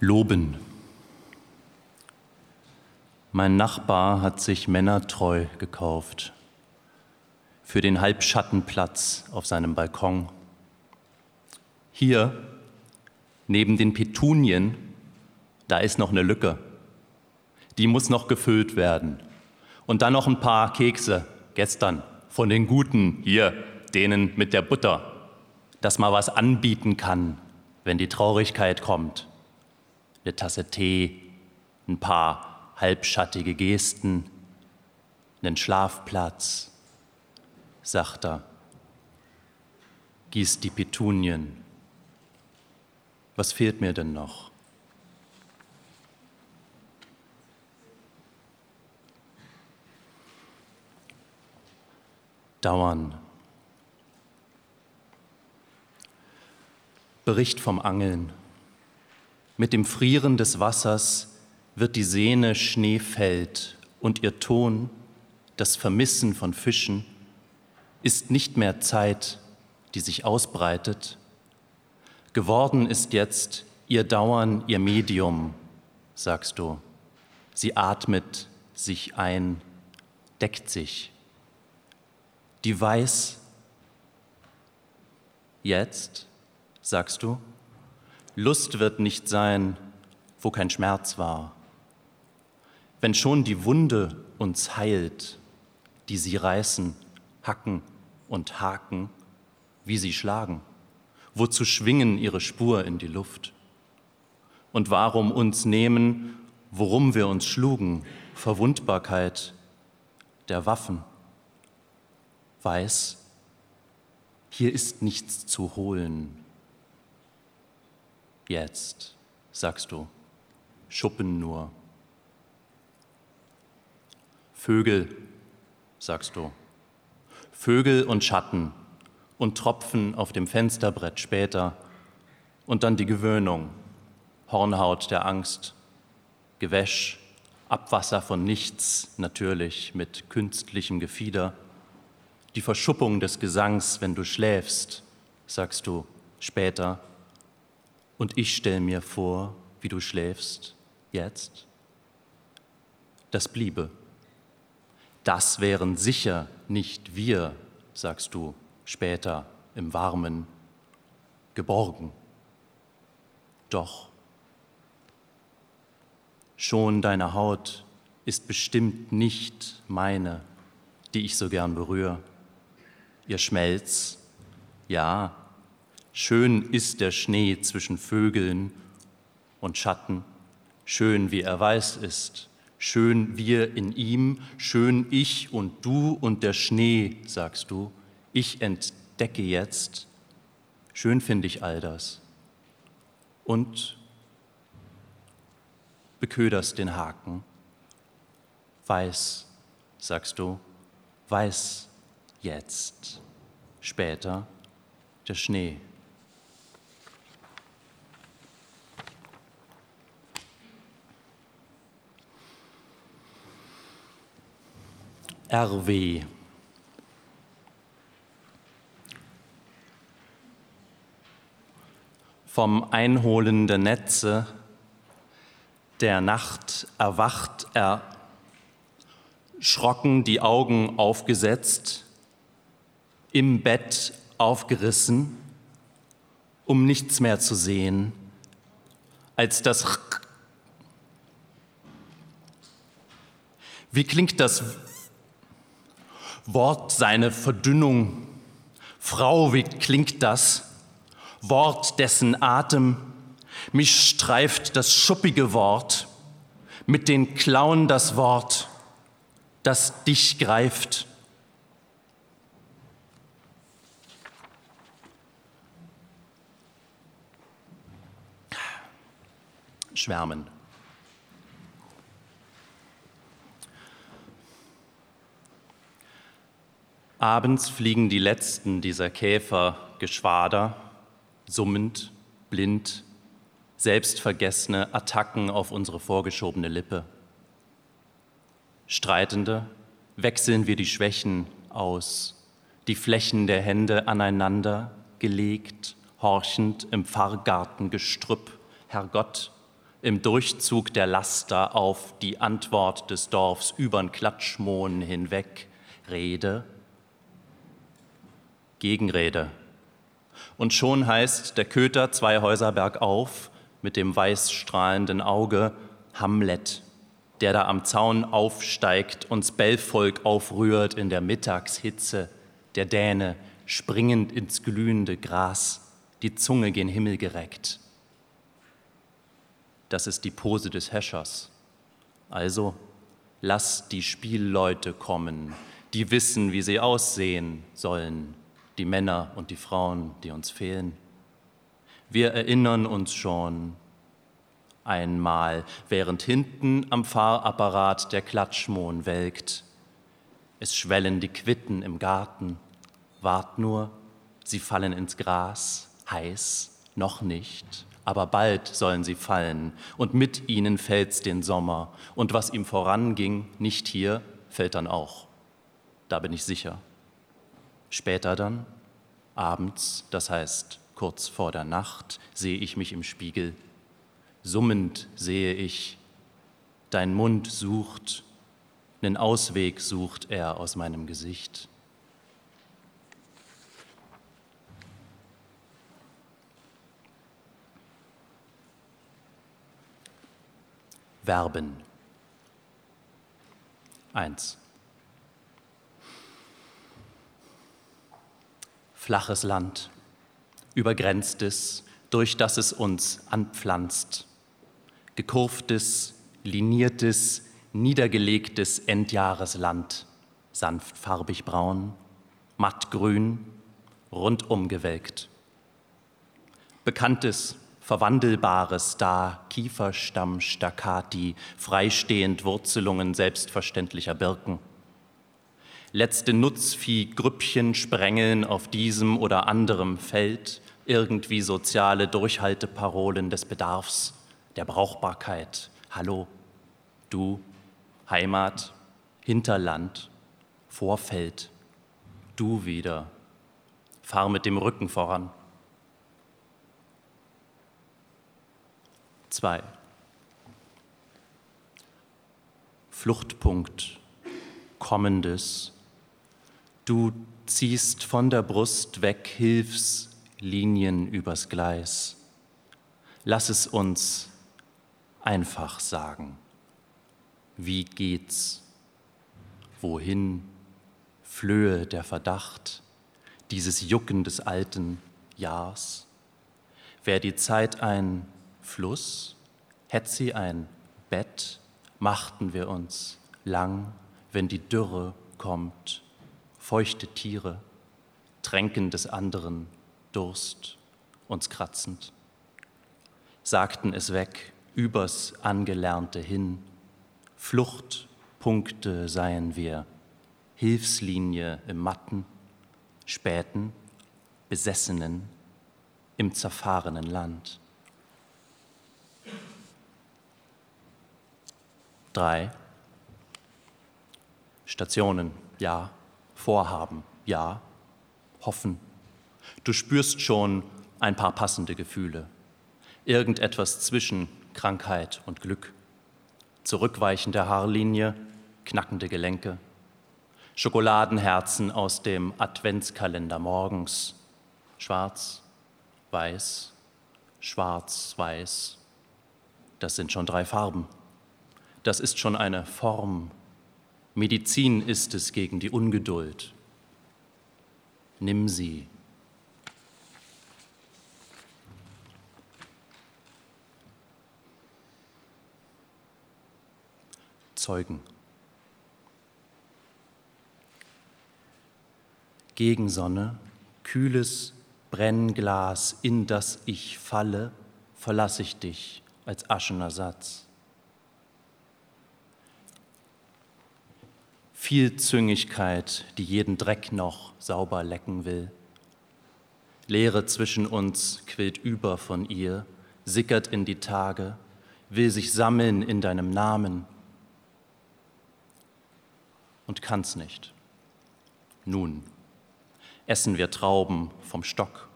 Loben. Mein Nachbar hat sich Männertreu gekauft für den Halbschattenplatz auf seinem Balkon. Hier, neben den Petunien, da ist noch eine Lücke. Die muss noch gefüllt werden. Und dann noch ein paar Kekse, gestern, von den Guten, hier, denen mit der Butter, dass man was anbieten kann, wenn die Traurigkeit kommt eine Tasse Tee, ein paar halbschattige Gesten, einen Schlafplatz, sagt er, gießt die Petunien. Was fehlt mir denn noch? Dauern. Bericht vom Angeln. Mit dem Frieren des Wassers wird die Sehne Schneefeld und ihr Ton, das Vermissen von Fischen, ist nicht mehr Zeit, die sich ausbreitet. Geworden ist jetzt ihr Dauern, ihr Medium, sagst du. Sie atmet sich ein, deckt sich. Die weiß, jetzt, sagst du, Lust wird nicht sein, wo kein Schmerz war. Wenn schon die Wunde uns heilt, die sie reißen, hacken und haken, wie sie schlagen, wozu schwingen ihre Spur in die Luft? Und warum uns nehmen, worum wir uns schlugen, Verwundbarkeit der Waffen? Weiß, hier ist nichts zu holen, Jetzt, sagst du, Schuppen nur. Vögel, sagst du. Vögel und Schatten und Tropfen auf dem Fensterbrett später und dann die Gewöhnung, Hornhaut der Angst, Gewäsch, Abwasser von nichts, natürlich mit künstlichem Gefieder, die Verschuppung des Gesangs, wenn du schläfst, sagst du später und ich stelle mir vor, wie du schläfst jetzt. Das bliebe. Das wären sicher nicht wir, sagst du später im Warmen, geborgen. Doch schon deine Haut ist bestimmt nicht meine, die ich so gern berühre. Ihr Schmelz, ja, Schön ist der Schnee zwischen Vögeln und Schatten, schön wie er weiß ist, schön wir in ihm, schön ich und du und der Schnee, sagst du, ich entdecke jetzt, schön finde ich all das. Und beköderst den Haken, weiß, sagst du, weiß jetzt, später der Schnee. RW. Vom Einholen der Netze der Nacht erwacht er, schrocken die Augen aufgesetzt, im Bett aufgerissen, um nichts mehr zu sehen als das. Wie klingt das Wort seine Verdünnung. Frau, wie klingt das? Wort dessen Atem. Mich streift das schuppige Wort, mit den Klauen das Wort, das dich greift. Schwärmen. Abends fliegen die letzten dieser Käfergeschwader, summend, blind, selbstvergessene Attacken auf unsere vorgeschobene Lippe. Streitende wechseln wir die Schwächen aus, die Flächen der Hände aneinander gelegt, horchend im Pfarrgartengestrüpp. Herrgott, im Durchzug der Laster auf die Antwort des Dorfs übern Klatschmohn hinweg Rede, Gegenrede. Und schon heißt der Köter zwei Häuser bergauf mit dem weißstrahlenden Auge Hamlet, der da am Zaun aufsteigt, uns Bellvolk aufrührt in der Mittagshitze, der Däne springend ins glühende Gras, die Zunge gen Himmel gereckt. Das ist die Pose des Häschers. Also lass die Spielleute kommen, die wissen, wie sie aussehen sollen, die Männer und die Frauen, die uns fehlen. Wir erinnern uns schon einmal, während hinten am Fahrapparat der Klatschmohn welkt. Es schwellen die Quitten im Garten. Wart nur, sie fallen ins Gras, heiß, noch nicht, aber bald sollen sie fallen, und mit ihnen fällt's den Sommer, und was ihm voranging, nicht hier, fällt dann auch. Da bin ich sicher. Später dann, abends, das heißt kurz vor der Nacht, sehe ich mich im Spiegel. Summend sehe ich, dein Mund sucht, einen Ausweg sucht er aus meinem Gesicht. Verben. Eins. Flaches Land, übergrenztes, durch das es uns anpflanzt. Gekurftes, liniertes, niedergelegtes Endjahresland, sanftfarbig braun, mattgrün, rundum gewelkt. Bekanntes, Verwandelbares da, Kieferstamm, Staccati, freistehend Wurzelungen selbstverständlicher Birken. Letzte Nutzvieh-Grüppchen sprengeln auf diesem oder anderem Feld irgendwie soziale Durchhalteparolen des Bedarfs, der Brauchbarkeit. Hallo, du, Heimat, Hinterland, Vorfeld, du wieder. Fahr mit dem Rücken voran. 2. Fluchtpunkt, Kommendes. Du ziehst von der Brust weg Hilfslinien übers Gleis. Lass es uns einfach sagen. Wie geht's? Wohin flöhe der Verdacht dieses Jucken des alten Jahrs? Wär die Zeit ein Fluss, hätt sie ein Bett, machten wir uns lang, wenn die Dürre kommt, feuchte Tiere, tränken des anderen Durst, uns kratzend, sagten es weg, übers Angelernte hin, Fluchtpunkte seien wir, Hilfslinie im Matten, späten, besessenen, im zerfahrenen Land. Drei. Stationen, ja. Vorhaben, ja. Hoffen. Du spürst schon ein paar passende Gefühle. Irgendetwas zwischen Krankheit und Glück. Zurückweichende Haarlinie, knackende Gelenke. Schokoladenherzen aus dem Adventskalender morgens. Schwarz, weiß, schwarz, weiß. Das sind schon drei Farben das ist schon eine Form. Medizin ist es gegen die Ungeduld. Nimm sie. Zeugen. Gegensonne, kühles Brennglas, in das ich falle, verlasse ich dich als Aschenersatz. Vielzüngigkeit, die jeden Dreck noch sauber lecken will. Leere zwischen uns quillt über von ihr, sickert in die Tage, will sich sammeln in deinem Namen und kann's nicht. Nun essen wir Trauben vom Stock,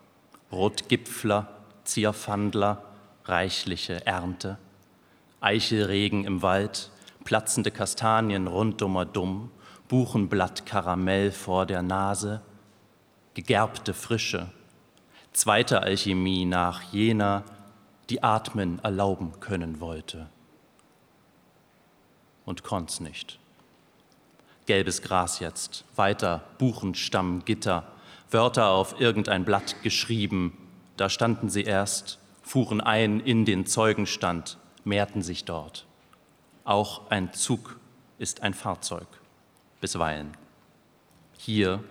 Rotgipfler, Zierfandler, reichliche Ernte, Eichelregen im Wald, platzende Kastanien rundummer dumm, Buchenblatt Karamell vor der Nase, gegerbte Frische, zweite Alchemie nach jener, die atmen erlauben können wollte. Und konnt's nicht. Gelbes Gras jetzt, weiter Buchenstamm, Gitter, Wörter auf irgendein Blatt geschrieben, da standen sie erst, fuhren ein in den Zeugenstand, mehrten sich dort. Auch ein Zug ist ein Fahrzeug, bisweilen. Hier,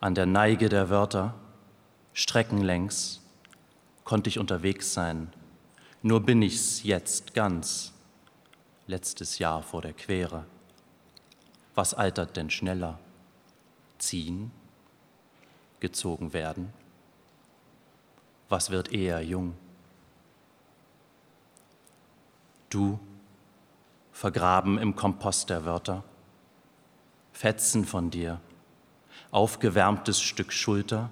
an der Neige der Wörter, streckenlängs, konnte ich unterwegs sein, nur bin ich's jetzt ganz, letztes Jahr vor der Quere. Was altert denn schneller? Ziehen? Gezogen werden? Was wird eher jung? Du, vergraben im Kompost der Wörter, Fetzen von dir, aufgewärmtes Stück Schulter,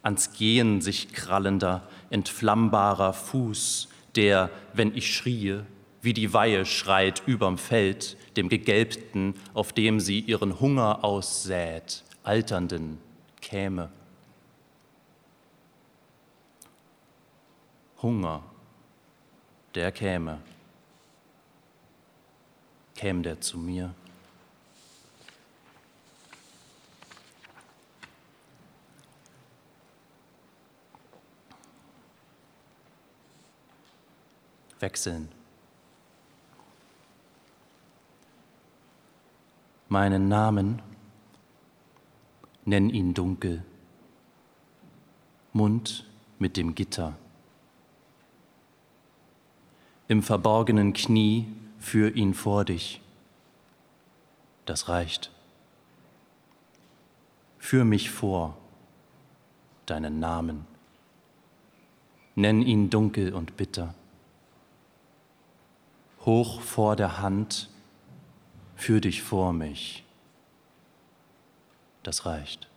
ans Gehen sich krallender, entflammbarer Fuß, der, wenn ich schrie, wie die Weihe schreit überm Feld, dem Gegelbten, auf dem sie ihren Hunger aussät, Alternden käme. Hunger, der käme. Käme der zu mir? Wechseln. Meinen Namen, nenn ihn dunkel, Mund mit dem Gitter. Im verborgenen Knie führ ihn vor dich. Das reicht. Führ mich vor, deinen Namen. Nenn ihn dunkel und bitter hoch vor der Hand, führ dich vor mich. Das reicht.